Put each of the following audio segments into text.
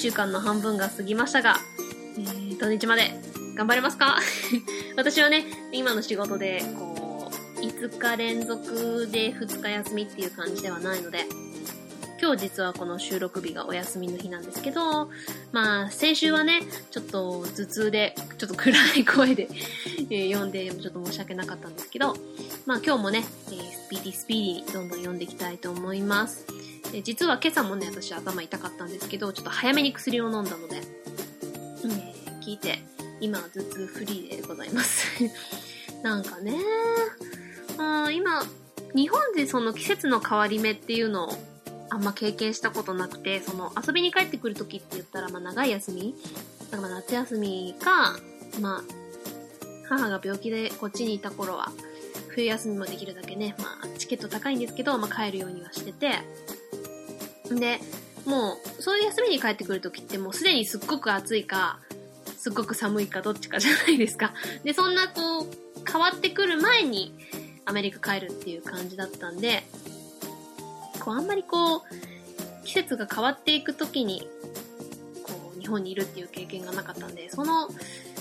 週間の半分が過ぎましたが、えー、土日まで頑張れますか？私はね、今の仕事で、こう、5日連続で2日休みっていう感じではないので、今日実はこの収録日がお休みの日なんですけど、まあ、先週はね、ちょっと頭痛で、ちょっと暗い声で、読んで、ちょっと申し訳なかったんですけど、まあ今日もね、えー、スピーディースピーディーにどんどん読んでいきたいと思います。えー、実は今朝もね、私頭痛かったんですけど、ちょっと早めに薬を飲んだので、えー、聞いて、今は頭痛フリーでございます。なんかね、あ今、日本でその季節の変わり目っていうのをあんま経験したことなくて、その遊びに帰ってくる時って言ったら、まあ長い休みだから夏休みか、まあ、母が病気でこっちにいた頃は、冬休みもできるだけね、まあチケット高いんですけど、まあ帰るようにはしてて、で、もう、そういう休みに帰ってくる時ってもうすでにすっごく暑いか、すっごく寒いかどっちかじゃないですか。で、そんなこう、変わってくる前にアメリカ帰るっていう感じだったんで、こう、あんまりこう、季節が変わっていくときに、こう、日本にいるっていう経験がなかったんで、その、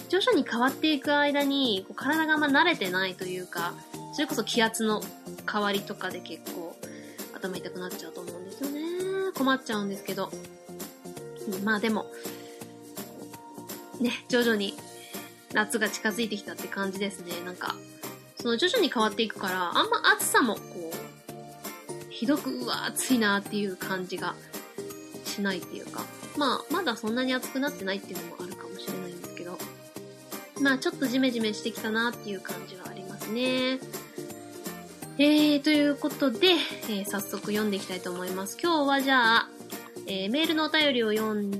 徐々に変わっていく間に、こう体があんま慣れてないというか、それこそ気圧の変わりとかで結構頭痛くなっちゃうと思う。困っちゃうんですけど。まあでも、ね、徐々に夏が近づいてきたって感じですね。なんか、その徐々に変わっていくから、あんま暑さもこう、ひどく、うわ、暑いなっていう感じがしないっていうか、まあ、まだそんなに暑くなってないっていうのもあるかもしれないんですけど、まあ、ちょっとジメジメしてきたなっていう感じはありますね。えー、ということで、えー、早速読んでいきたいと思います。今日はじゃあ、えー、メールのお便りを読んで、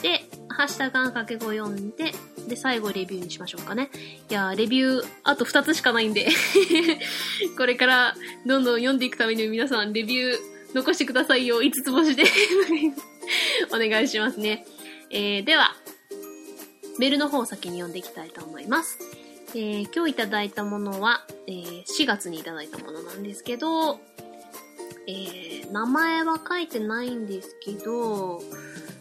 で、ハッシュタグあんかけ語読んで、で、最後レビューにしましょうかね。いやレビュー、あと2つしかないんで これからどんどん読んでいくために皆さんレビュー残してくださいよ。5つ星で お願いしますね。えー、では、メールの方を先に読んでいきたいと思います。えー、今日いただいたものは、えー、4月にいただいたものなんですけど、えー、名前は書いてないんですけど、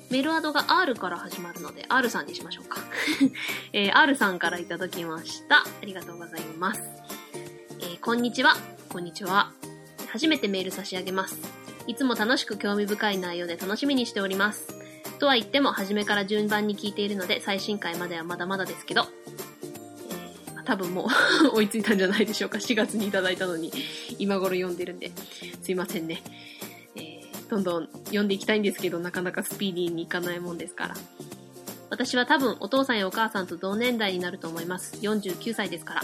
メールアドが R から始まるので、R さんにしましょうか。えー、R さんからいただきました。ありがとうございます。えー、こんにちは。こんにちは。初めてメール差し上げます。いつも楽しく興味深い内容で楽しみにしております。とは言っても、初めから順番に聞いているので、最新回まではまだまだですけど、多分もう 追いついたんじゃないでしょうか。4月にいただいたのに、今頃読んでるんで、すいませんね。えーどんどん読んでいきたいんですけど、なかなかスピーディーにいかないもんですから。私は多分お父さんやお母さんと同年代になると思います。49歳ですから。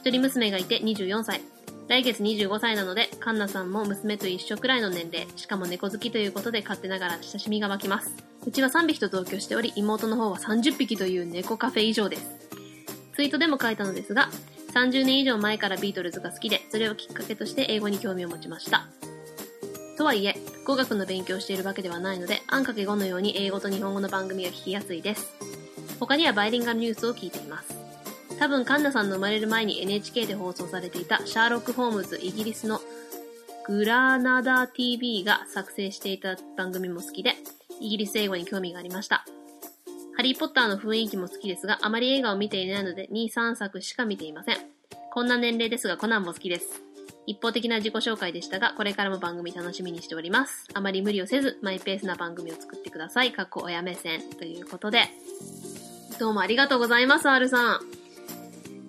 一人娘がいて24歳。来月25歳なので、カンナさんも娘と一緒くらいの年齢。しかも猫好きということで勝手ながら親しみが湧きます。うちは3匹と同居しており、妹の方は30匹という猫カフェ以上です。ツイートでも書いたのですが、30年以上前からビートルズが好きで、それをきっかけとして英語に興味を持ちました。とはいえ、語学の勉強しているわけではないので、あんかけ語のように英語と日本語の番組が聞きやすいです。他にはバイリンガルニュースを聞いています。多分、カンナさんの生まれる前に NHK で放送されていたシャーロック・ホームズイギリスのグラナダ TV が作成していた番組も好きで、イギリス英語に興味がありました。ハリー・ポッターの雰囲気も好きですが、あまり映画を見ていないので2、3作しか見ていません。こんな年齢ですが、コナンも好きです。一方的な自己紹介でしたが、これからも番組楽しみにしております。あまり無理をせず、マイペースな番組を作ってください。かっこ親目線。ということで、どうもありがとうございます、R さん。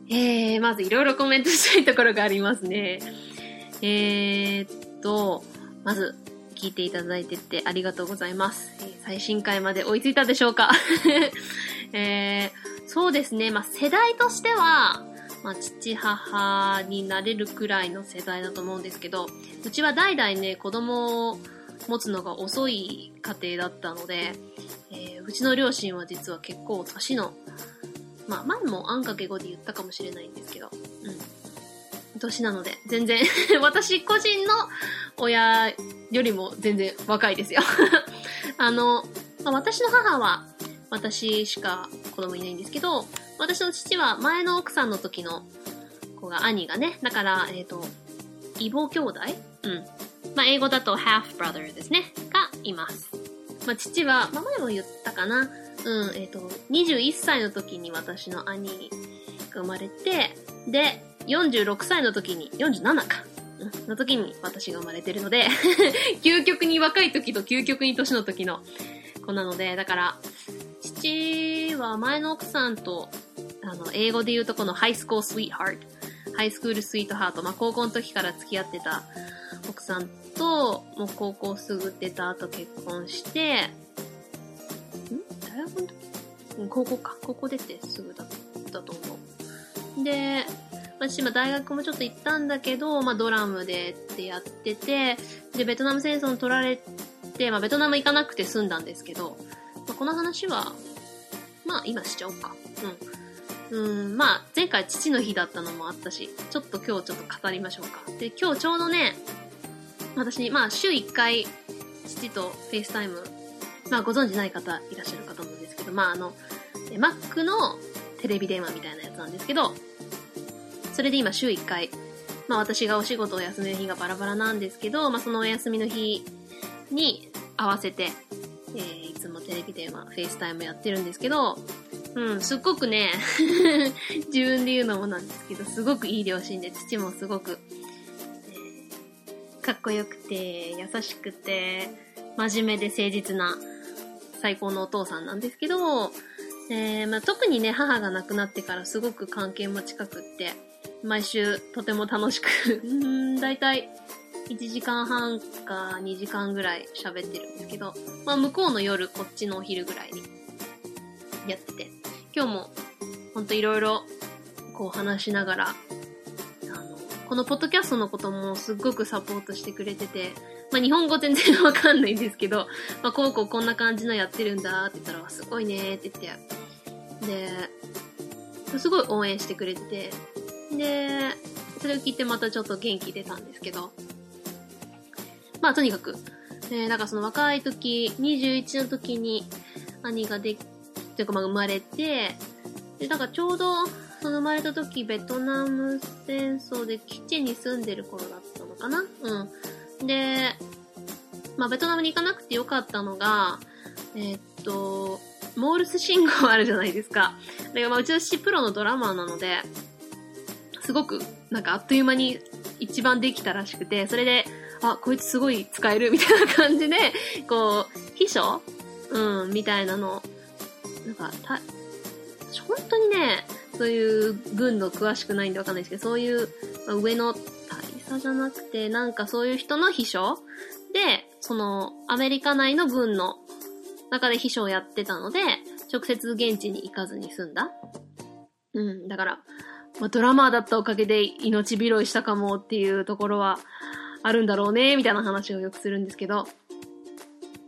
えー、まずいろいろコメントしたいところがありますね。えー、っと、まず、聞いていただいててありがとうございます。え、最新回まで追いついたでしょうか？えー、そうですね。まあ、世代としては、まあ、父、母になれるくらいの世代だと思うんですけど、うちは代々ね、子供を持つのが遅い家庭だったので、えー、うちの両親は実は結構年の、まあ、前もあんかけ語で言ったかもしれないんですけど、うん。年なので、全然 私個人の親よりも全然若いですよ あの、まあ、私の母は、私しか子供いないんですけど、私の父は前の奥さんの時の子が兄がね、だから、えっ、ー、と、異母兄弟？うん。まあ、英語だと half brother ですね。がいます。まあ、父は、まあ、前も言ったかな。うん、えっ、と、21歳の時に私の兄が生まれて、で、46歳の時に、47か。の時に私が生まれてるので、究極に若い時と究極に年の時の子なので、だから、父は前の奥さんと、あの、英語で言うとこのハイスコースイートハート、ハイスクールスイートハート、まあ、高校の時から付き合ってた奥さんと、もう高校すぐ出た後結婚して、ん？大学の時？高校か。高校出てすぐだったと思う。で、私今大学もちょっと行ったんだけど、まあドラムでってやってて、で、ベトナム戦争に取られて、まあベトナム行かなくて済んだんですけど、まあ、この話は、まあ今しちゃおうか。うん。うん、まあ前回父の日だったのもあったし、ちょっと今日ちょっと語りましょうか。で、今日ちょうどね、私、まあ週1回父と FaceTime、まあご存知ない方いらっしゃるかと思うんですけど、まああの、え Mac のテレビ電話みたいなやつなんですけど、それで今週1回、まあ私がお仕事を休みの日がバラバラなんですけど、まあそのお休みの日に合わせて、えーいつもテレビ電話、 FaceTime やってるんですけど、うん、すっごくね、自分で言うのもなんですけど、すごくいい両親で、父もすごく、えーかっこよくて、優しくて、真面目で誠実な最高のお父さんなんですけど、えーまあ、特にね、母が亡くなってからすごく関係も近くって、毎週とても楽しく、うーん、だいたい1時間半か2時間ぐらい喋ってるんですけど、まあ、向こうの夜、こっちのお昼ぐらいにやってて、今日もほんといろいろこう話しながら、あの、このポッドキャストのこともすっごくサポートしてくれてて、まあ、日本語全然わかんないんですけど、まあ、こうこうこんな感じのやってるんだって言ったら、すごいねーって言って、で、すごい応援してくれてて、で、それを聞いてまたちょっと元気出たんですけど、まあとにかく、えー、だかその若い時、21の時に兄ができ、というかまあ生まれて、で、だかちょうどその生まれた時ベトナム戦争で基地に住んでる頃だったのかな？うん。で、まあベトナムに行かなくてよかったのが、えーっと、モールス信号あるじゃないですか。だからまあうちの父プロのドラマーなので、すごくなんかあっという間に一番できたらしくて、それで、あ、こいつすごい使えるみたいな感じで、こう、秘書？うん、みたいなの、なんか、た、本当にね、そういう軍の詳しくないんでわかんないですけど、そういう、まあ上の大佐じゃなくて、なんかそういう人の秘書？で、その、アメリカ内の軍の中で秘書をやってたので、直接現地に行かずに済んだ。うん、だから、まあ、ドラマーだったおかげで命拾いしたかもっていうところはあるんだろうね、みたいな話をよくするんですけど。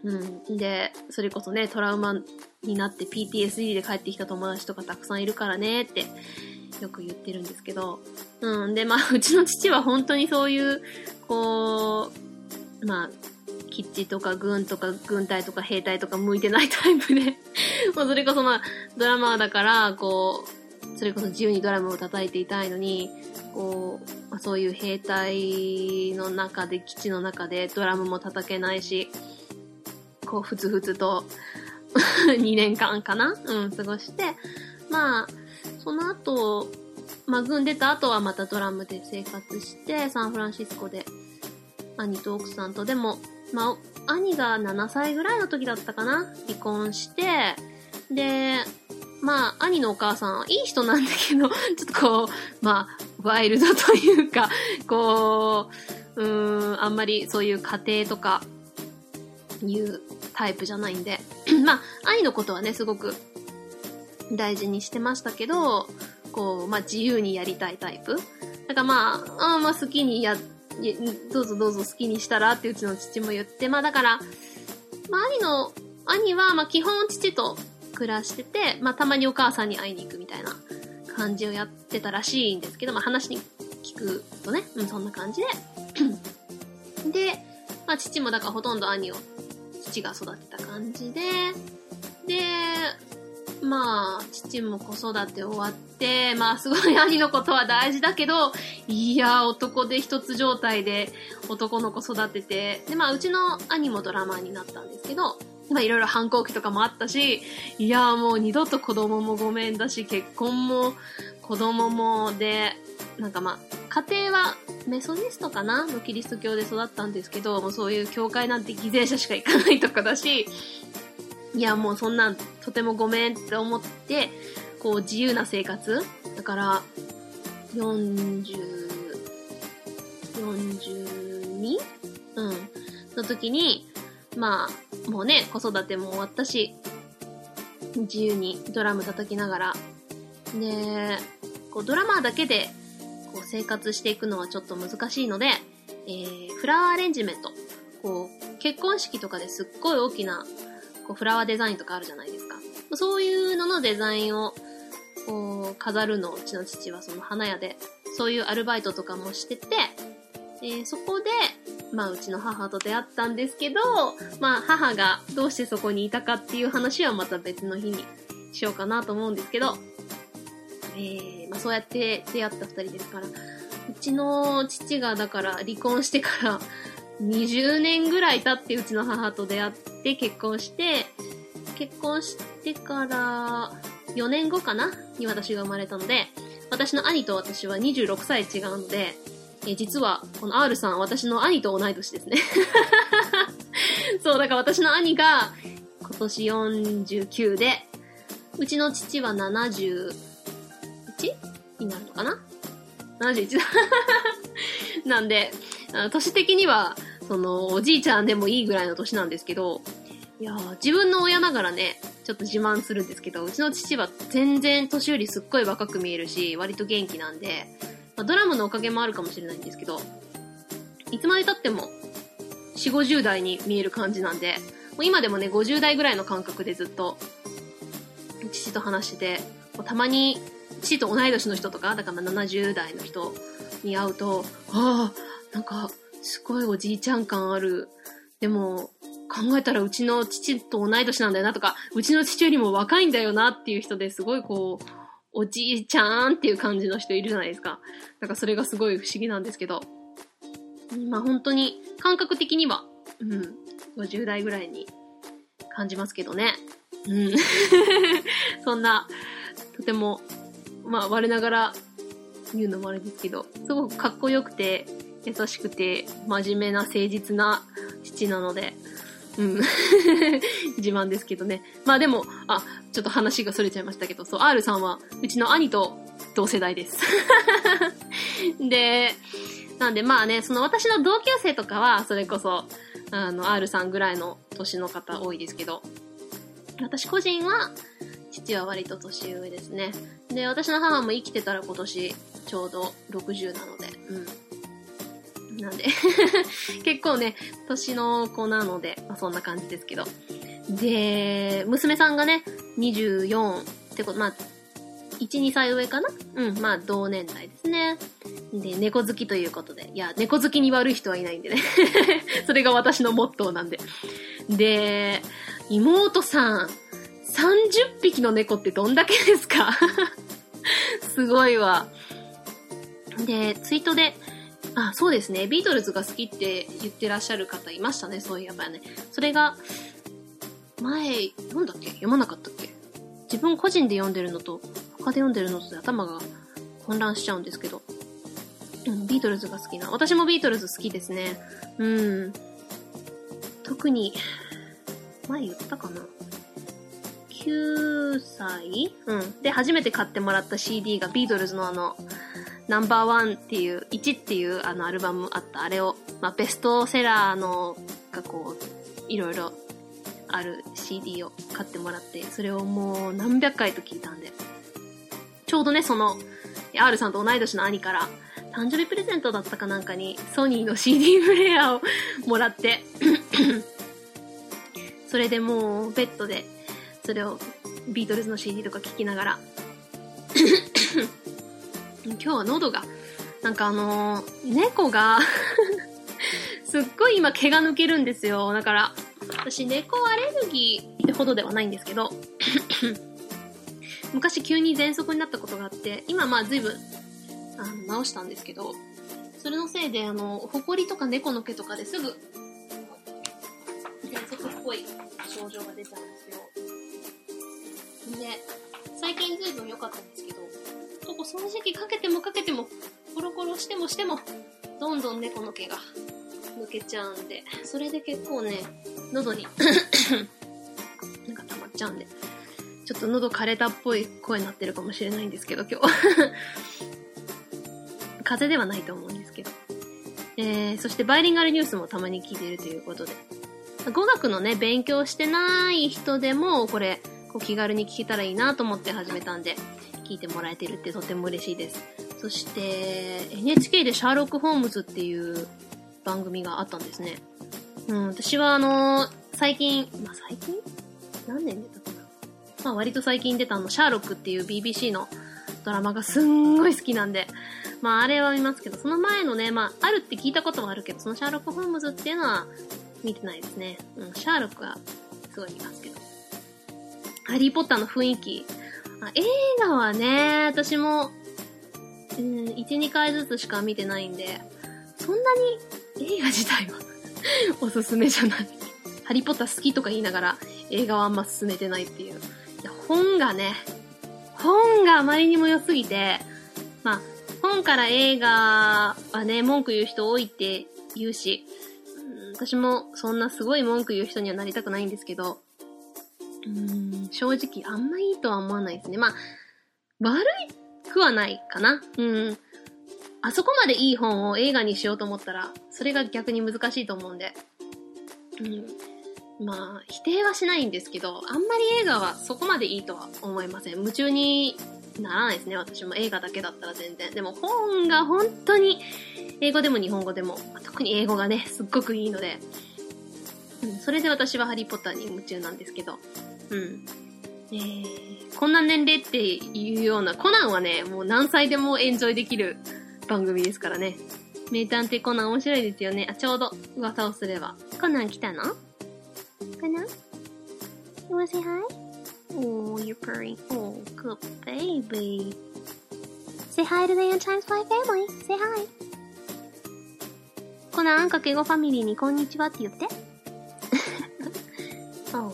うん。で、それこそね、トラウマになって PTSD で帰ってきた友達とかたくさんいるからねってよく言ってるんですけど。うん。で、まあ、うちの父は本当にそういう、こう、まあ、基地とか軍とか軍隊とか兵隊とか向いてないタイプで、もうそれこそまあ、ドラマーだから、こう、それこそ自由にドラムを叩いていたいのに、こう、まあそういう兵隊の中で、基地の中でドラムも叩けないし、こう、ふつふつと、2年間かな？うん、過ごして、まあ、その後、まあ、軍出た後はまたドラムで生活して、サンフランシスコで、兄と奥さんと、でも、まあ、兄が7歳ぐらいの時だったかな？離婚して、で、まあ、兄のお母さんはいい人なんだけど、ちょっとこう、まあ、ワイルドというか、こう、うーん、あんまりそういう家庭とか、いうタイプじゃないんで、まあ、兄のことはね、すごく大事にしてましたけど、こう、まあ、自由にやりたいタイプ。だからまあ、あまあ、好きにや、どうぞどうぞ好きにしたらってうちの父も言って、まあだから、まあ兄の、兄はまあ基本父と暮らしてて、まあたまにお母さんに会いに行くみたいな感じをやってたらしいんですけど、まあ話に聞くとね、うん、そんな感じで。で、まあ父もだからほとんど兄を父が育てた感じで、で、まあ、父も子育て終わって、まあ、すごい兄のことは大事だけど、いや、男で一つ状態で男の子育てて、で、まあ、うちの兄もドラマーになったんですけど、まあ、いろいろ反抗期とかもあったし、いや、もう二度と子供もごめんだし、結婚も子供もで、なんかまあ、家庭はメソニストかな？のキリスト教で育ったんですけど、もうそういう教会なんて犠牲者しか行かないとかだし、いやもうそんなんとてもごめんって思って、こう自由な生活だから、40、42? うん。の時に、まあ、もうね、子育ても終わったし、自由にドラム叩きながら、で、こうドラマーだけでこう生活していくのはちょっと難しいので、えー、フラワーアレンジメント。こう、結婚式とかですっごい大きなこうフラワーデザインとかあるじゃないですか。そういうののデザインをこう飾るのうちの父はその花屋で、そういうアルバイトとかもしてて、えー、そこで、まあうちの母と出会ったんですけど、まあ母がどうしてそこにいたかっていう話はまた別の日にしようかなと思うんですけど、えー、まあそうやって出会った二人ですから、うちの父がだから離婚してから20年ぐらい経ってうちの母と出会って結婚して、結婚してから4年後かなに私が生まれたので、私の兄と私は26歳違うので、え実はこの R さん私の兄と同い年ですね。そう、だから私の兄が今年49で、うちの父は 71? になるのかな ?71 だ。なんで、年的にはその、おじいちゃんでもいいぐらいの年なんですけど、いや自分の親ながらね、ちょっと自慢するんですけど、うちの父は全然年よりすっごい若く見えるし、割と元気なんで、まあ、ドラムのおかげもあるかもしれないんですけど、いつまで経っても、4、50代に見える感じなんで、もう今でもね、50代ぐらいの感覚でずっと、父と話してて、たまに、父と同い年の人とか、だから70代の人に会うと、ああ、なんか、すごいおじいちゃん感ある。でも、考えたらうちの父と同い年なんだよなとか、うちの父よりも若いんだよなっていう人ですごいこう、おじいちゃんっていう感じの人いるじゃないですか。だからそれがすごい不思議なんですけど。まあ本当に感覚的には、うん、50代ぐらいに感じますけどね。うん。そんな、とても、まあ我ながら言うのもあれですけど、すごくかっこよくて、優しくて真面目な誠実な父なので、うん。自慢ですけどね。まあでも、あ、ちょっと話が逸れちゃいましたけど、そう、R さんは、うちの兄と同世代です。で、なんでまあね、その私の同級生とかは、それこそ、あの、R さんぐらいの年の方多いですけど、私個人は、父は割と年上ですね。で、私の母も生きてたら今年ちょうど60なので、うん。なんで 結構ね、年の子なので、まあ、そんな感じですけど。で、娘さんがね、24ってこと、まあ、1、2歳上かな？うん、まあ、同年代ですね。で、猫好きということで。いや、猫好きに悪い人はいないんでね。それが私のモットーなんで。で、妹さん、30匹の猫ってどんだけですか？すごいわ。で、ツイートで、あ、そうですね。ビートルズが好きって言ってらっしゃる方いましたね。そういえばね。それが、前、読んだっけ？読まなかったっけ？自分個人で読んでるのと、他で読んでるのとで頭が混乱しちゃうんですけど。うん、ビートルズが好きな。私もビートルズ好きですね。うん。特に、前言ったかな ?9 歳？うん。で、初めて買ってもらった CD がビートルズのあの、ナンバーワンっていう、1っていうあのアルバムあった、あれを、まあ、ベストセラーの、がこう、いろいろある CD を買ってもらって、それをもう何百回と聞いたんで、ちょうどね、その、R さんと同い年の兄から、誕生日プレゼントだったかなんかに、ソニーの CD プレイヤーをもらって。それでもう、ベッドで、それを、ビートルズの CD とか聴きながら今日は喉が、なんかあのー、猫が すっごい今毛が抜けるんですよ。だから、私猫アレルギーってほどではないんですけど 昔急に喘息になったことがあって、今まあ随分、あの、治したんですけど、それのせいで、あの、ホコリとか猫の毛とかですぐ、喘息っぽい症状が出ちゃうんですよ。で、最近随分良かったんですけど、とこ掃除機かけてもかけても、コロコロしてもしても、どんどん猫の毛が抜けちゃうんで、それで結構ね、喉に なんか溜まっちゃうんで、ちょっと喉枯れたっぽい声になってるかもしれないんですけど、今日。風邪ではないと思うんですけど。えー、そしてバイリンガルニュースもたまに聞いてるということで。語学のね、勉強してない人でも、これ、こう気軽に聞けたらいいなと思って始めたんで、聞いてもらえてるってとても嬉しいです。そして、NHK でシャーロック・ホームズっていう番組があったんですね。うん、私はあの、最近、まあ、最近？何年出たかな？まあ、割と最近出たあの、シャーロックっていう BBC のドラマがすんごい好きなんで、まあ、あれは見ますけど、その前のね、まあ、あるって聞いたことはあるけど、そのシャーロック・ホームズっていうのは見てないですね。うん、シャーロックはすごい見ますけど。ハリー・ポッターの雰囲気。あ映画はね、私も、うん、1、2回ずつしか見てないんで、そんなに映画自体は おすすめじゃない。ハリ・ポッター好きとか言いながら映画はあんま進めてないっていう。いや、本がね、本があまりにも良すぎて、まあ、本から映画はね、文句言う人多いって言うし、うん、私もそんなすごい文句言う人にはなりたくないんですけど、うん、正直あんまいいとは思わないですね。まあ、悪くはないかな。うん。あそこまでいい本を映画にしようと思ったら、それが逆に難しいと思うんで。うん。まあ、否定はしないんですけど、あんまり映画はそこまでいいとは思いません。夢中にならないですね。私も映画だけだったら全然。でも本が本当に、英語でも日本語でも、特に英語がね、すっごくいいので、それで私はハリーポッターに夢中なんですけど、うん。えー、こんな年齢っていうような、コナンはね、もう何歳でもエンジョイできる番組ですからね。名探偵コナン面白いですよね。あ、ちょうど噂をすれば。コナン来たの？コナン？You wanna say hi? Oh, you're purring. Oh, good baby. Say hi to the Ant Times Fly family. Say hi. コナンかけごファミリーにこんにちはって言って。Oh.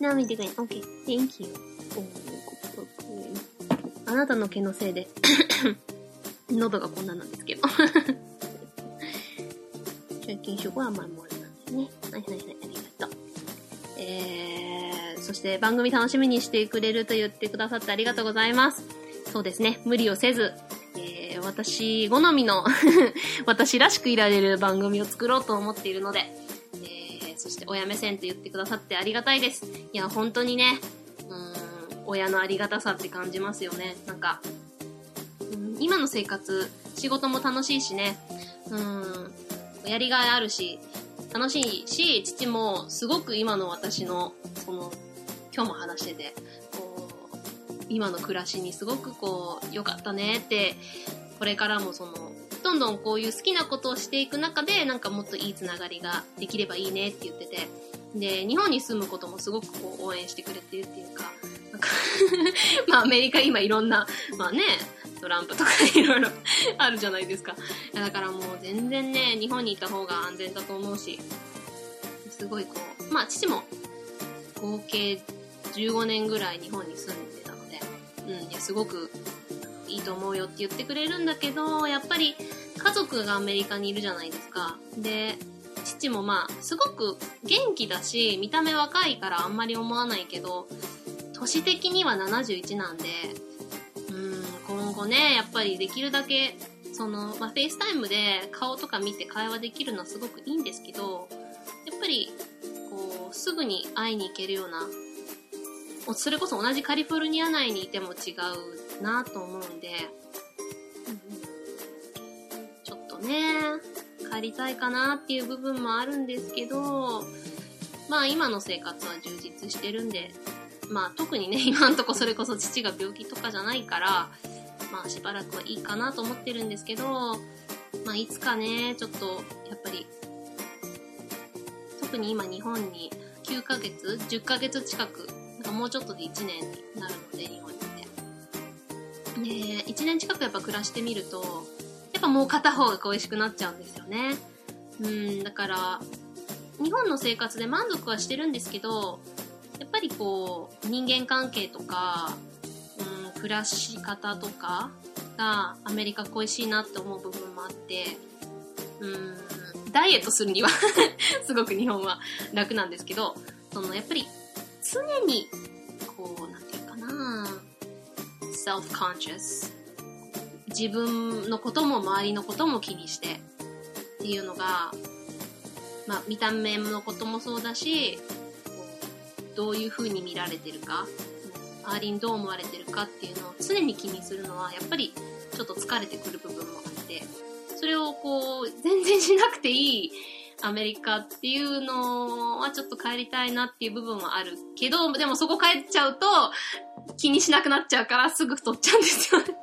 なめてくれ。OK. Thank you. あなたの毛のせいで 喉がこんななんですけど。借金職は甘いものなんですね。はいはいはい、ありがとう。えー、そして番組楽しみにしてくれると言ってくださってありがとうございます。そうですね、無理をせず、えー、私好みの 私らしくいられる番組を作ろうと思っているので、して親目線と言ってくださってありがたいです。いや、本当にね、うん、親のありがたさって感じますよね。なんか、うん今の生活、仕事も楽しいしね、うん、やりがいあるし、楽しいし、父もすごく今の私の、その、今日も話してて、こう、今の暮らしにすごくこう、良かったねって、これからもその、どんどんこういう好きなことをしていく中で、なんかもっといいつながりができればいいねって言ってて、で、日本に住むこともすごくこう応援してくれてるっていうか、なんか まあアメリカ今いろんな、まあね、トランプとかいろいろあるじゃないですか。だからもう全然ね、日本にいた方が安全だと思うし、すごいこう、まあ父も合計15年ぐらい日本に住んでたので、うん、いや、すごくいいと思うよって言ってくれるんだけど、やっぱり家族がアメリカにいるじゃないですか。で、父もまあ、すごく元気だし、見た目若いからあんまり思わないけど、年的には71なんで、うん今後ね、やっぱりできるだけ、その、まあ、 FaceTime で顔とか見て会話できるのはすごくいいんですけど、やっぱり、こう、すぐに会いに行けるような、それこそ同じカリフォルニア内にいても違うなと思うんで、ちょっとね、帰りたいかなっていう部分もあるんですけど、まあ今の生活は充実してるんで、まあ特にね、今んとこそれこそ父が病気とかじゃないから、まあしばらくはいいかなと思ってるんですけど、まあいつかね、ちょっとやっぱり、特に今日本に9ヶ月、10ヶ月近く、もうちょっとで1年になるので、日本にいて。ね1年近くやっぱ暮らしてみると、やっぱもう片方が恋しくなっちゃうんですよね。うん、だから、日本の生活で満足はしてるんですけど、やっぱりこう、人間関係とか、うん、暮らし方とかがアメリカ恋しいなって思う部分もあって、うん、ダイエットするには すごく日本は楽なんですけど、そのやっぱり常に、こう、なんていうかな。self-conscious 自分のことも周りのことも気にして。っていうのが、まあ、見た目のこともそうだし、どういう風に見られてるか、周りにどう思われてるかっていうのを常に気にするのは、やっぱりちょっと疲れてくる部分もあって、それをこう、全然しなくていいアメリカっていうのはちょっと帰りたいなっていう部分はあるけど、でもそこ帰っちゃうと気にしなくなっちゃうからすぐ太っちゃうんですよね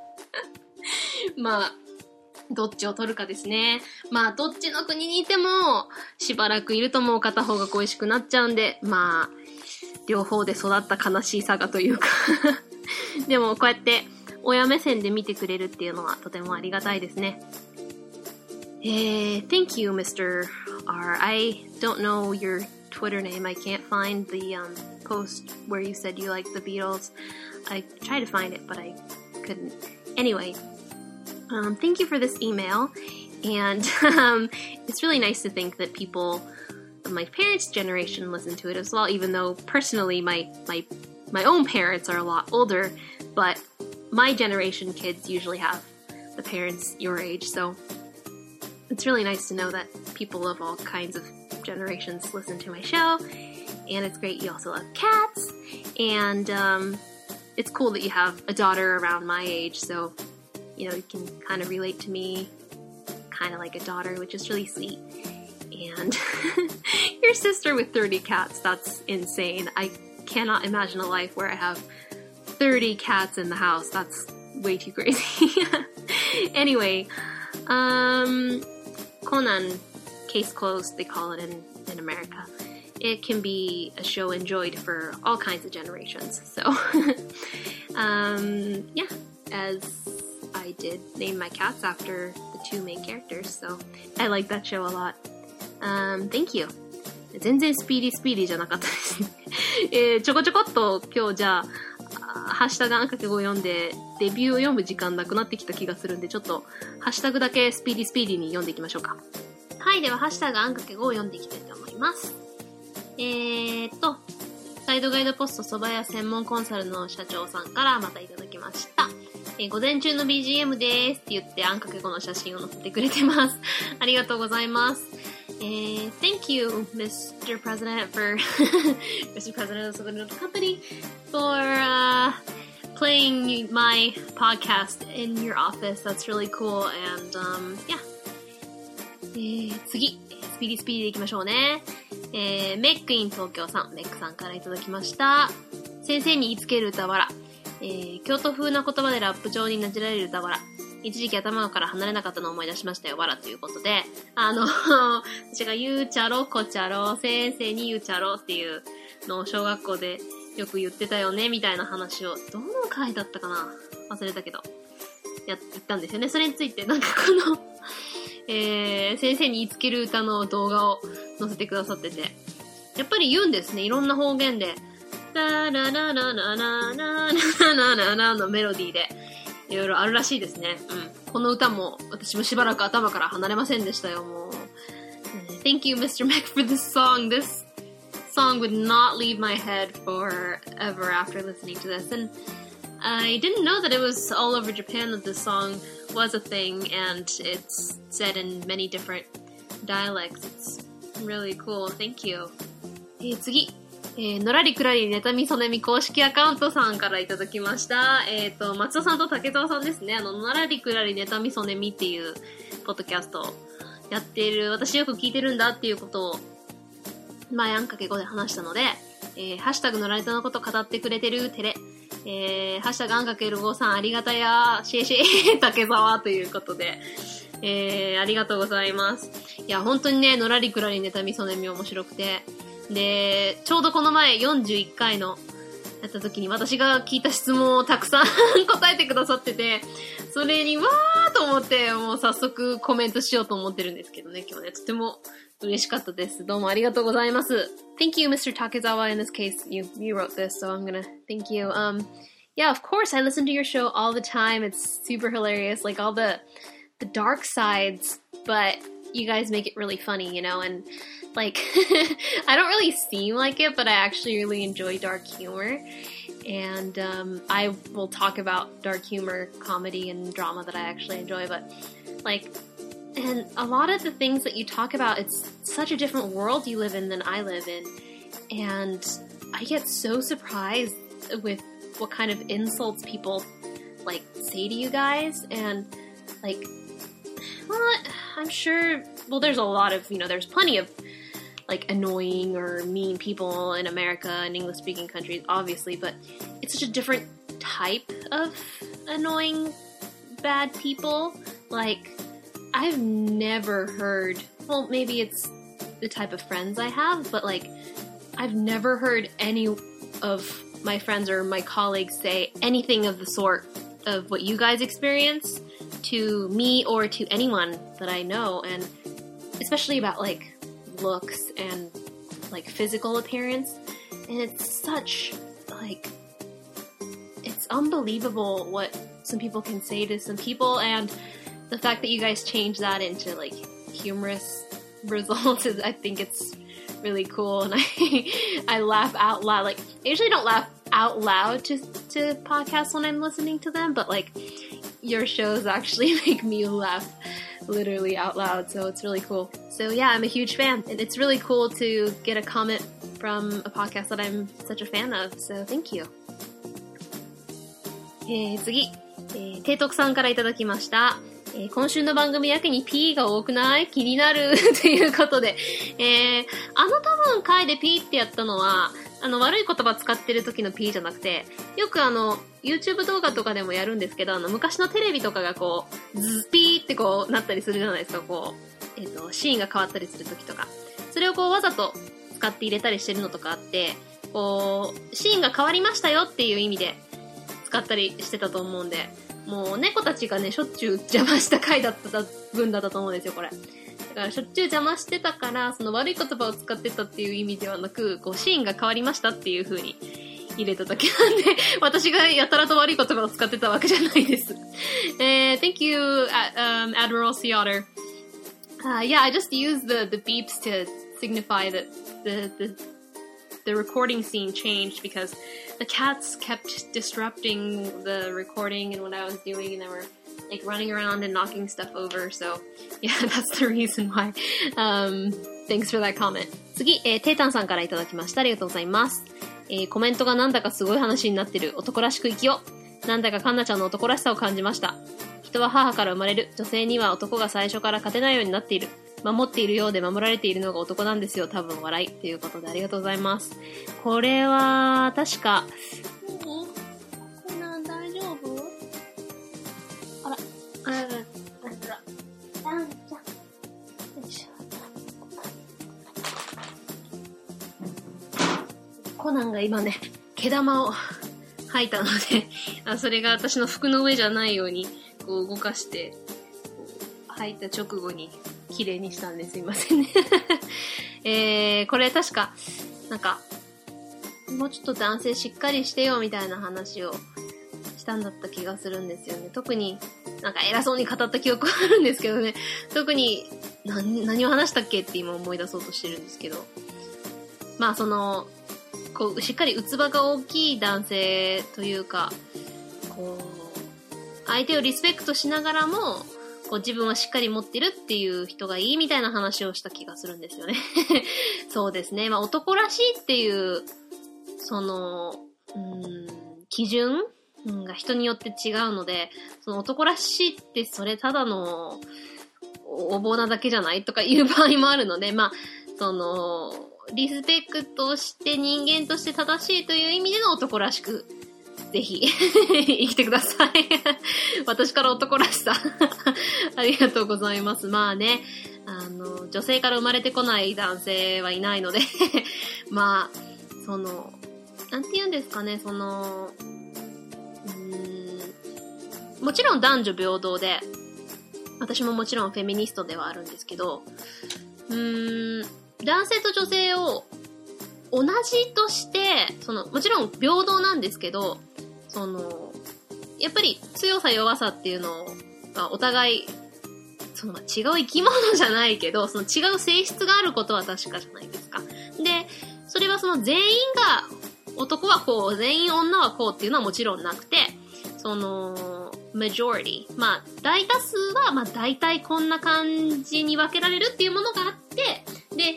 まあ、どっちを取るかですね。まあ、どっちの国にいても、しばらくいるともう片方が恋しくなっちゃうんで、まあ、両方で育った悲しいさがというか でも、こうやって、親目線で見てくれるっていうのはとてもありがたいですね。えー、thank you, Mr. R. I don't know your Twitter name. I can't find the um, post where you said you like the Beatles. I tried to find it, but I couldn't. Anyway, um, thank you for this email. And um, it's really nice to think that people of my parents' generation listen to it as well, even though personally my, my, my own parents are a lot older, but my generation kids usually have the parents your age, so it's really nice to know that people of all kinds of generations listen to my show. And it's great you also love cats. And um, it's cool that you have a daughter around my age, so you know you can kind of relate to me, kind of like a daughter, which is really sweet. And your sister with 30 cats, that's insane. I cannot imagine a life where I have 30 cats in the house. That's way too crazy. anyway, um, Conan, case closed, they call it in, in America. It can be a show enjoyed for all kinds of generations. So, um, yeah, as I did name my cats after the two main characters, so I like that show a lot. Um, thank you. 全然スピーディースピーディーじゃなかったですね。えー、ちょこちょこっと今日じゃあ、 ハッシュタグあんかけ語読んで、デビューを読む時間なくなってきた気がするんで、ちょっと、ハッシュタグだけスピーディースピーディーに読んでいきましょうか。はい、では、ハッシュタグあんかけ語を読んでいきたいと思います。えーっと、サイドガイドポスト蕎麦屋専門コンサルの社長さんからまたいただきました。えー、午前中の BGM ですって言ってあんかけ語の写真を載せてくれてます。ありがとうございます。And thank you, Mr. President, for Mr. President of the Company, for uh, playing my podcast in your office. That's really cool. And um, yeah. 次、スピーディースピーディーでいきましょうね。えー、メックイン東京さん、メックさんからいただきました。先生に言いつける歌わら。えー、京都風な言葉でラップ上になじられる歌わら。一時期頭から離れなかったのを思い出しましたよ、わらということで、あの、私が言うちゃろ、こちゃろ、先生に言うちゃろっていうのを小学校でよく言ってたよね、みたいな話を、どの回だったかな？忘れたけど、や、言ったんですよね。それについて、なんかこのえー、先生に言いつける歌の動画を載せてくださってて、やっぱり言うんですね、いろんな方言で。ラララララララララララのメロディーで。いろいろあるらしいですね。うん。この歌も私もしばらく頭から離れませんでしたよ、もう。Thank you, Mr. Mac, for this song. This song would not leave my head forever after listening to this. And I didn't know that it was all over Japan that this song was a thing and it's said in many different dialects. It's really cool. Thank you. えー、次。 えー、のらりくらりネタみそねみ公式アカウントさんからいただきました。えっ、ー、と、松尾さんと竹澤さんですね。あの、のらりくらりネタみそねみっていう、ポッドキャストやっている、私よく聞いてるんだっていうことを、前あんかけ語で話したので、えー、ハッシュタグのライトのこと語ってくれてるテレ、えー、ハッシュタグあんかける5さんありがたや、シェシェ 竹澤ということで、えー、ありがとうございます。いや、本当にね、のらりくらりネタみそねみ面白くて、で、ちょうどこの前41回のやった時に私が聞いた質問をたくさん答えてくださってて、それにわーと思って、もう早速コメントしようと思ってるんですけどね、今日ね、とても嬉しかったです。どうもありがとうございます。Thank you, Mr. Takezawa. In this case, you, you wrote this, so I'm gonna thank you. Um, yeah, of course, I listen to your show all the time. It's super hilarious, like all the, the dark sides, but you guys make it really funny, you know, and like, I don't really seem like it, but I actually really enjoy dark humor. And um, I will talk about dark humor, comedy, and drama that I actually enjoy, but like, and a lot of the things that you talk about, it's such a different world you live in than I live in. And I get so surprised with what kind of insults people like say to you guys and like well, I'm sure well there's a lot of, you know, there's plenty of like annoying or mean people in America and English speaking countries, obviously, but it's such a different type of annoying bad people. Like, I've never heard, well, maybe it's the type of friends I have, but like, I've never heard any of my friends or my colleagues say anything of the sort of what you guys experience to me or to anyone that I know, and especially about like looks and like physical appearance. And it's such like it's unbelievable what some people can say to some people and the fact that you guys change that into like humorous results is I think it's really cool and I I laugh out loud. Like I usually don't laugh out loud to to podcasts when I'm listening to them, but like your shows actually make me laugh literally out loud, so it's really cool. So yeah, I'm a huge fan, and it's really cool to get a comment from a podcast that I'm such a fan of. So thank you. えー、次、えー、提督さんからいただきました。えー、今週の番組やけに P が多くない気になるということで、えー、あの多分回で P ってやったのは、 あの、悪い言葉使ってる時の P じゃなくて、よくあの、YouTube 動画とかでもやるんですけど、あの、昔のテレビとかがこう、ズピーってこう、なったりするじゃないですか、こう、えっ、ー、と、シーンが変わったりする時とか。それをこう、わざと使って入れたりしてるのとかあって、こう、シーンが変わりましたよっていう意味で使ったりしてたと思うんで、もう猫たちがね、しょっちゅう邪魔した回だった分だったと思うんですよ、これ。からしょっちゅう邪魔してたから、その悪い言葉を使ってたっていう意味ではなく、こう、シーンが変わりましたっていう風に入れただけなんで、私がやたらと悪い言葉を使ってたわけじゃないです。えー、thank you, um, Admiral Sea Otter. Uh, yeah, I just used the, the beeps to signify that the, the, the recording scene changed because the cats kept disrupting the recording and what I was doing and they were like running around and knocking stuff over. So yeah, that's the reason why. Um, thanks for that comment. 次、えー、テータンさんからいただきました。ありがとうございます。えー、コメントがなんだかすごい話になってる男らしく生きよう。なんだかカンナちゃんの男らしさを感じました。人は母から生まれる。女性には男が最初から勝てないようになっている。守っているようで守られているのが男なんですよ。多分笑い。ということでありがとうございます。これは、確か、コナンが今ね、毛玉を吐いたのであ、それが私の服の上じゃないように、こう動かして、吐いた直後に綺麗にしたんですいませんね えー、これ確か、なんか、もうちょっと男性しっかりしてよみたいな話をしたんだった気がするんですよね。特になんか偉そうに語った記憶はあるんですけどね。特に何、何を話したっけって今思い出そうとしてるんですけど。まあその、こう、しっかり器が大きい男性というか、こう、相手をリスペクトしながらも、こう自分はしっかり持ってるっていう人がいいみたいな話をした気がするんですよね そうですね。まあ男らしいっていう、その、うん、基準が人によって違うので、その男らしいってそれただのお坊なだけじゃない？とかいう場合もあるので、まあ、その、リスペクトして人間として正しいという意味での男らしく、ぜひ 生きてください。私から男らしさ。ありがとうございます。まあね、あの、女性から生まれてこない男性はいないのでまあ、その、なんて言うんですかね、その、もちろん男女平等で、私ももちろんフェミニストではあるんですけど、うーん、男性と女性を同じとして、その、もちろん平等なんですけど、その、やっぱり強さ弱さっていうのがお互い、その、違う生き物じゃないけど、その違う性質があることは確かじゃないですか。で、それはその全員が、男はこう、全員女はこうっていうのはもちろんなくて、その、majority。まあ、大多数は、まあ、大体こんな感じに分けられるっていうものがあって、で、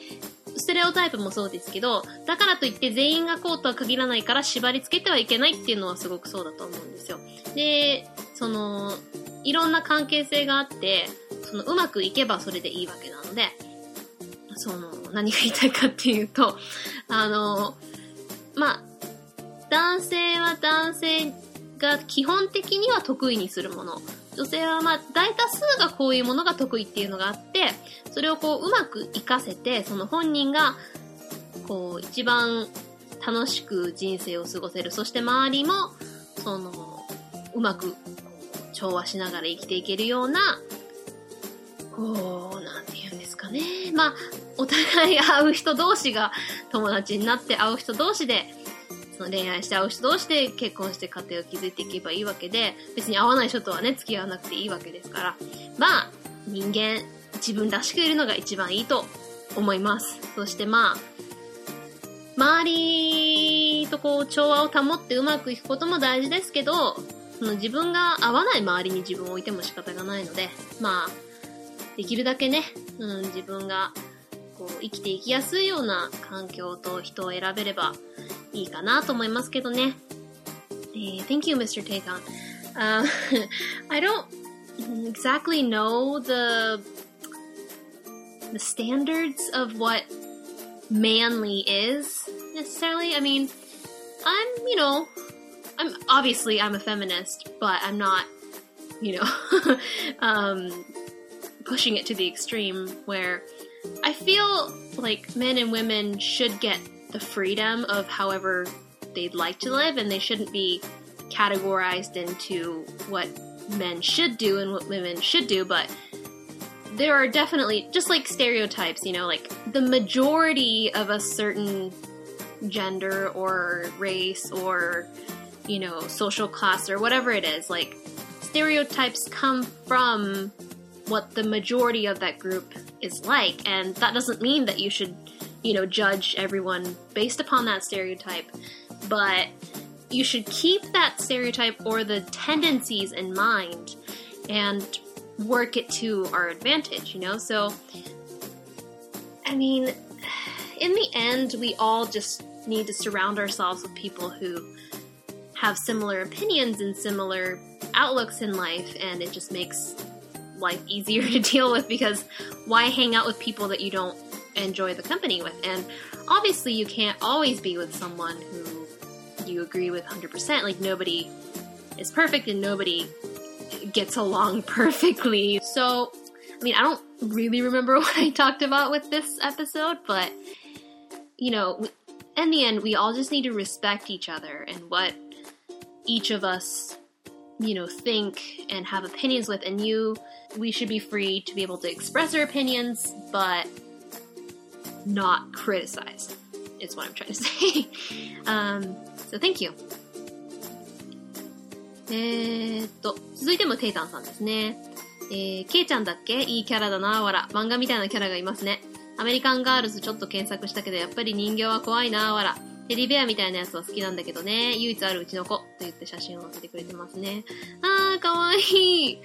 ステレオタイプもそうですけど、だからといって全員がこうとは限らないから縛り付けてはいけないっていうのはすごくそうだと思うんですよ。で、その、いろんな関係性があって、その、うまくいけばそれでいいわけなので、その、何が言いたいかっていうと、あの、まあ、男性は男性が基本的には得意にするもの。女性はまあ大多数がこういうものが得意っていうのがあって、それをこううまく活かせて、その本人がこう一番楽しく人生を過ごせる。そして周りも、その、うまく調和しながら生きていけるような、こう、なんて言うんですかね。まあ、お互い会う人同士が友達になって会う人同士でその恋愛して会う人同士で結婚して家庭を築いていけばいいわけで、別に会わない人とはね、付き合わなくていいわけですから、まあ、人間、自分らしくいるのが一番いいと思います。そしてまあ、周りとこう調和を保ってうまくいくことも大事ですけど、その自分が合わない周りに自分を置いても仕方がないので、まあ、できるだけね、うん、自分がこう生きていきやすいような環境と人を選べればいいかなと思いますけどね。えー、Thank you, Mr. Takon. Uh, I don't exactly know the the standards of what manly is necessarily. I mean, I'm, you know, I'm obviously I'm a feminist, but I'm not, you know, um, pushing it to the extreme where I feel like men and women should get the freedom of however they'd like to live, and they shouldn't be categorized into what men should do and what women should do, but there are definitely just like stereotypes, you know, like the majority of a certain gender or race or you know, social class or whatever it is, like stereotypes come from what the majority of that group is like, and that doesn't mean that you should you know, judge everyone based upon that stereotype, but you should keep that stereotype or the tendencies in mind and work it to our advantage, you know? So, I mean, in the end, we all just need to surround ourselves with people who have similar opinions and similar outlooks in life, and it just makes life easier to deal with because why hang out with people that you don't enjoy the company with. And obviously, you can't always be with someone who you agree with 100%. Like, nobody is perfect and nobody gets along perfectly. So, I mean, I don't really remember what I talked about with this episode, but, you know, in the end, we all just need to respect each other and what each of us, you know, think and have opinions with. And you, we should be free to be able to express our opinions, but not criticized, is what I'm trying to say. um, so thank you. えー、っと、続いてもテイタンさんですね。えー、ケイちゃんだっけ？いいキャラだな、わら。漫画みたいなキャラがいますね。アメリカンガールズちょっと検索したけど、やっぱり人形は怖いな、わら。テディベアみたいなやつは好きなんだけどね。唯一あるうちの子。と言って写真を載せてくれてますね。あー、かわいい。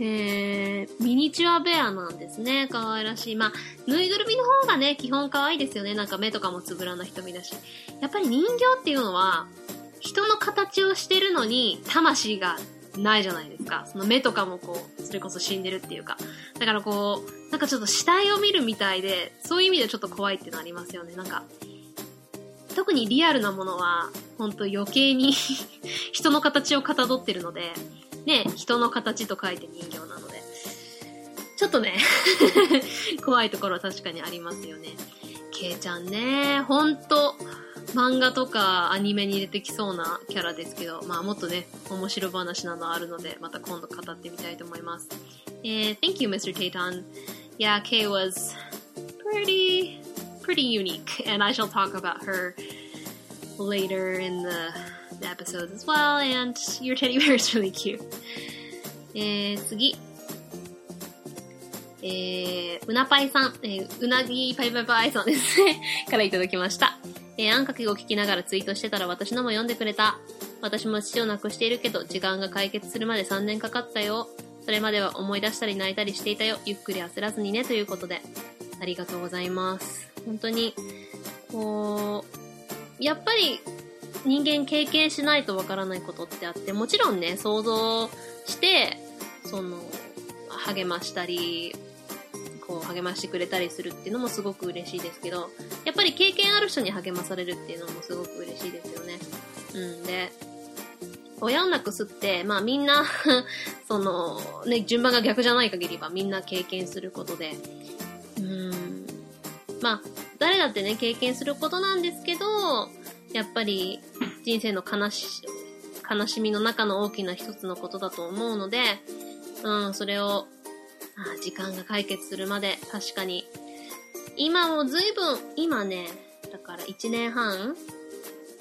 えー、ミニチュアベアなんですね。かわいらしい。まあ、ぬいぐるみの方がね、基本可愛いですよね。なんか目とかもつぶらな瞳だし。やっぱり人形っていうのは、人の形をしてるのに、魂がないじゃないですか。その目とかもこう、それこそ死んでるっていうか。だからこう、なんかちょっと死体を見るみたいで、そういう意味でちょっと怖いっていうのありますよね。なんか、特にリアルなものは、ほんと余計に 人の形をかたどってるので、ね、人の形と書いて人形なので、ちょっとね 怖いところは確かにありますよね。ケイちゃんね、ほんと、漫画とかアニメに出てきそうなキャラですけど、まあもっとね、面白話などあるので、また今度語ってみたいと思います。えー、Thank you, Mr. Tayton. Yeah, Kay was pretty, pretty unique, and I shall talk about her later in the the episodes as well, and your teddy bear is really cute. えー、次。えー、うなぱいさん、えー、うなぎパイパイパイさんですね。からいただきました。えー、あんかけを聞きながらツイートしてたら私のも読んでくれた。私も父を亡くしているけど、時間が解決するまで3年かかったよ。それまでは思い出したり泣いたりしていたよ。ゆっくり焦らずにね、ということで。ありがとうございます。本当に、こう、やっぱり人間経験しないとわからないことってあって、もちろんね、想像して、その、励ましたり、こう励ましてくれたりするっていうのもすごく嬉しいですけど、やっぱり経験ある人に励まされるっていうのもすごく嬉しいですよね。うんで、親を亡くすって、まあみんな その、ね、順番が逆じゃない限りはみんな経験することで、うん、まあ、誰だってね、経験することなんですけど、やっぱり人生の悲し、悲しみの中の大きな一つのことだと思うので、うん、それをあ時間が解決するまで、確かに。今も随分、今ね、だから1年半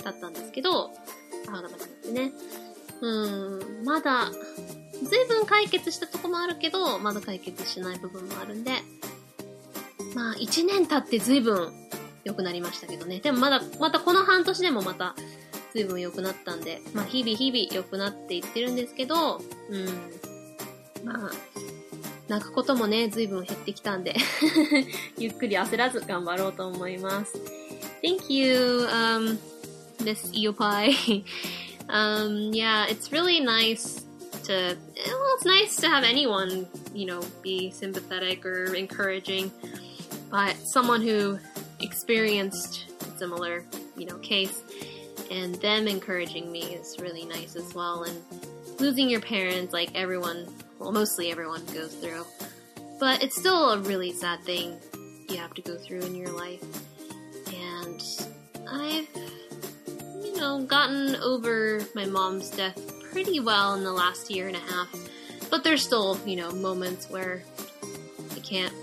経ったんですけど、母が亡くなってね。うん、まだ、随分解決したとこもあるけど、まだ解決しない部分もあるんで、まあ1年経って随分良くなりましたけどね。でもまだ、またこの半年でもまた随分良くなったんで、まあ日々日々良くなっていってるんですけど、うん。まあ、泣くこともね、随分減ってきたんでゆっくり焦らず頑張ろうと思います。Thank you, um, Miss Iopai. um, yeah, it's really nice to, well, it's nice to have anyone, you know, be sympathetic or encouraging, but someone who experienced a similar, you know, case and them encouraging me is really nice as well. And losing your parents, like everyone well, mostly everyone goes through. But it's still a really sad thing you have to go through in your life. And I've, you know, gotten over my mom's death pretty well in the last year and a half. But there's still, you know, moments where I can't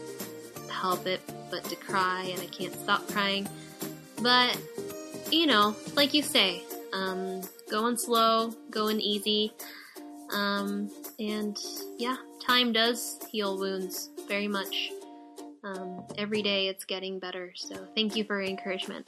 help it but to cry and I can't stop crying. But, you know, like you say, um, going slow, going easy. Um, and yeah, time does heal wounds very much. Um, every day it's getting better. So thank you for your encouragement.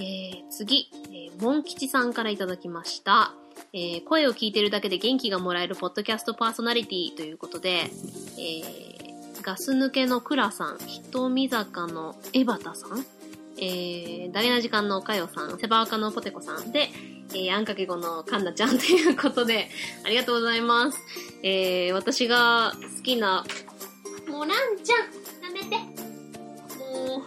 えー、次、えー、モン吉さんからいただきました。えー、声を聞いてるだけで元気がもらえるポッドキャストパーソナリティということで、えー、ガス抜けのクラさん、ひとみ坂のエバタさん、えー、ダゲな時間のおかよさん、セバーカのポテコさんで、えー、あんかけごのカンナちゃんということで、ありがとうございます。えー、私が好きな、もうランちゃん、やめて。も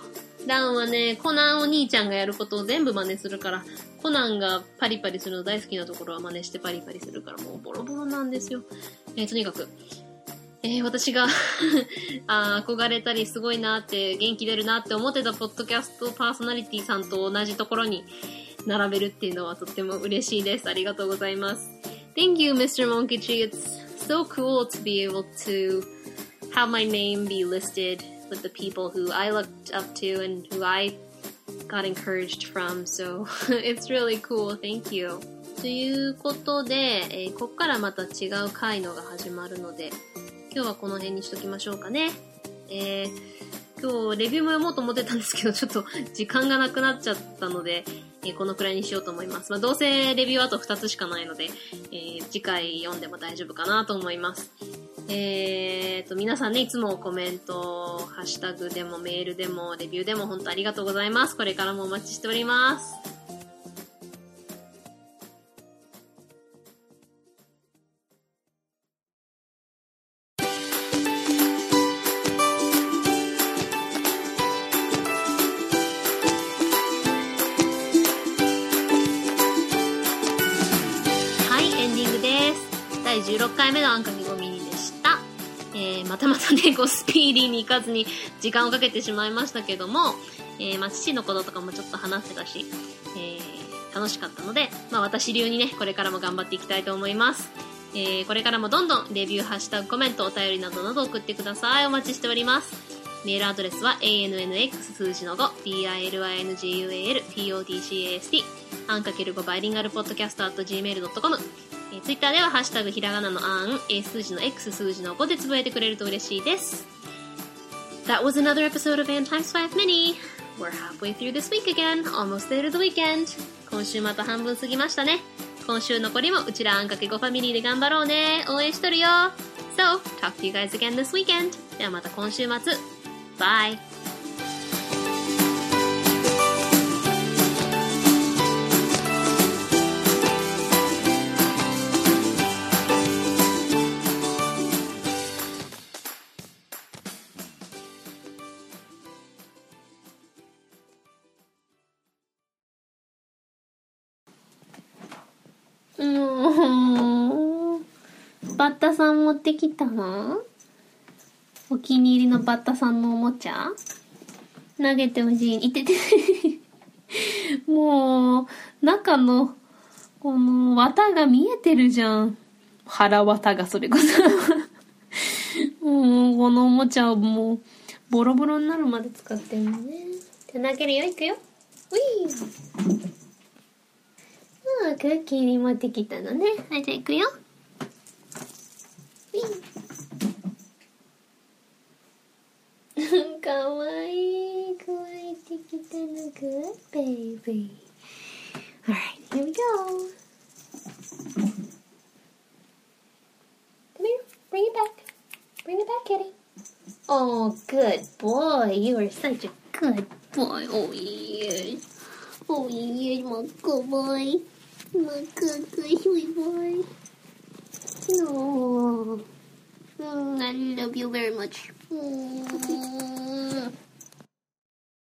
う、ランはね、コナンお兄ちゃんがやることを全部真似するから、コナンがパリパリするの大好きなところは真似してパリパリするから、もうボロボロなんですよ。えー、とにかく、えー、私があ憧れたりすごいなって元気出るなって思ってたポッドキャストパーソナリティさんと同じところに並べるっていうのはとっても嬉しいです。ありがとうございます。Thank you, Mr. Monkichi. It's so cool to be able to have my name be listed with the people who I looked up to and who I got encouraged from. So it's really cool. Thank you. ということで、えー、こっからまた違う回のが始まるので、今日はこの辺にしときましょうかね。えー、今日レビューも読もうと思ってたんですけど、ちょっと時間がなくなっちゃったので、えー、このくらいにしようと思います。まあ、どうせレビューはあと2つしかないので、えー、次回読んでも大丈夫かなと思います。えーと、皆さんね、いつもコメント、ハッシュタグでもメールでもレビューでも本当ありがとうございます。これからもお待ちしております。ね、こう、スピーディーに行かずに時間をかけてしまいましたけども、えー、まあ、父のこととかもちょっと話してたし、えー、楽しかったので、まあ、私流にね、これからも頑張っていきたいと思います。えー、これからもどんどんレビュー、ハッシュタグ、コメント、お便りなどなど送ってください。お待ちしております。メールアドレスは annx 数字の5 bilyngual podcast アンかける5バイリンガルポッドキャスト at gmail.com えー、ツイッターではハッシュタグひらがなのあん、A 数字の X 数字の5でつぶやいてくれると嬉しいです。That was another episode of Ann Times 5 Mini. We're halfway through this week again. Almost there to the weekend. 今週また半分過ぎましたね。今週残りもうちらあんかけ5ファミリーで頑張ろうね。応援しとるよ。So, talk to you guys again this weekend. ではまた今週末。Bye! バッタさん持ってきたの？お気に入りのバッタさんのおもちゃ？投げてほしい。いてて。もう、中の、この、綿が見えてるじゃん。腹綿がそれこそ。もう、このおもちゃをもう、ボロボロになるまで使ってるのね。じゃ投げるよ、いくよ。ウィーああ、クッキーに持ってきたのね。はい、じゃあいくよ。ウィーかわいい。くわえてきたの。Good baby. Alright, here we go. Come here. Bring it back. Bring it back, kitty. Oh, good boy. You are such a good boy. Oh, yes. Oh, yes, my good boy. My good, good, sweet boy. No. Mm, I love you very much. Mm.